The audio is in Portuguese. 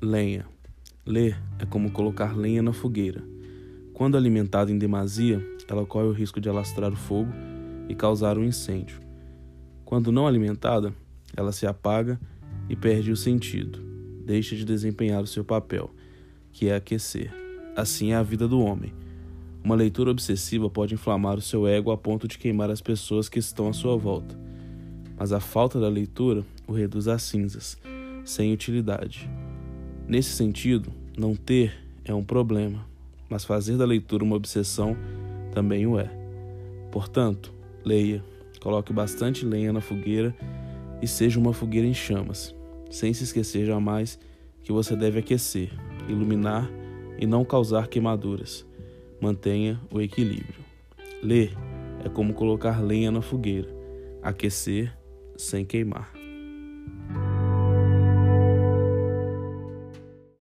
Lenha. Ler é como colocar lenha na fogueira. Quando alimentada em demasia, ela corre o risco de alastrar o fogo e causar um incêndio. Quando não alimentada, ela se apaga e perde o sentido, deixa de desempenhar o seu papel, que é aquecer. Assim é a vida do homem. Uma leitura obsessiva pode inflamar o seu ego a ponto de queimar as pessoas que estão à sua volta. Mas a falta da leitura o reduz a cinzas, sem utilidade. Nesse sentido, não ter é um problema, mas fazer da leitura uma obsessão também o é. Portanto, leia, coloque bastante lenha na fogueira e seja uma fogueira em chamas, sem se esquecer jamais que você deve aquecer, iluminar e não causar queimaduras. Mantenha o equilíbrio. Ler é como colocar lenha na fogueira, aquecer sem queimar.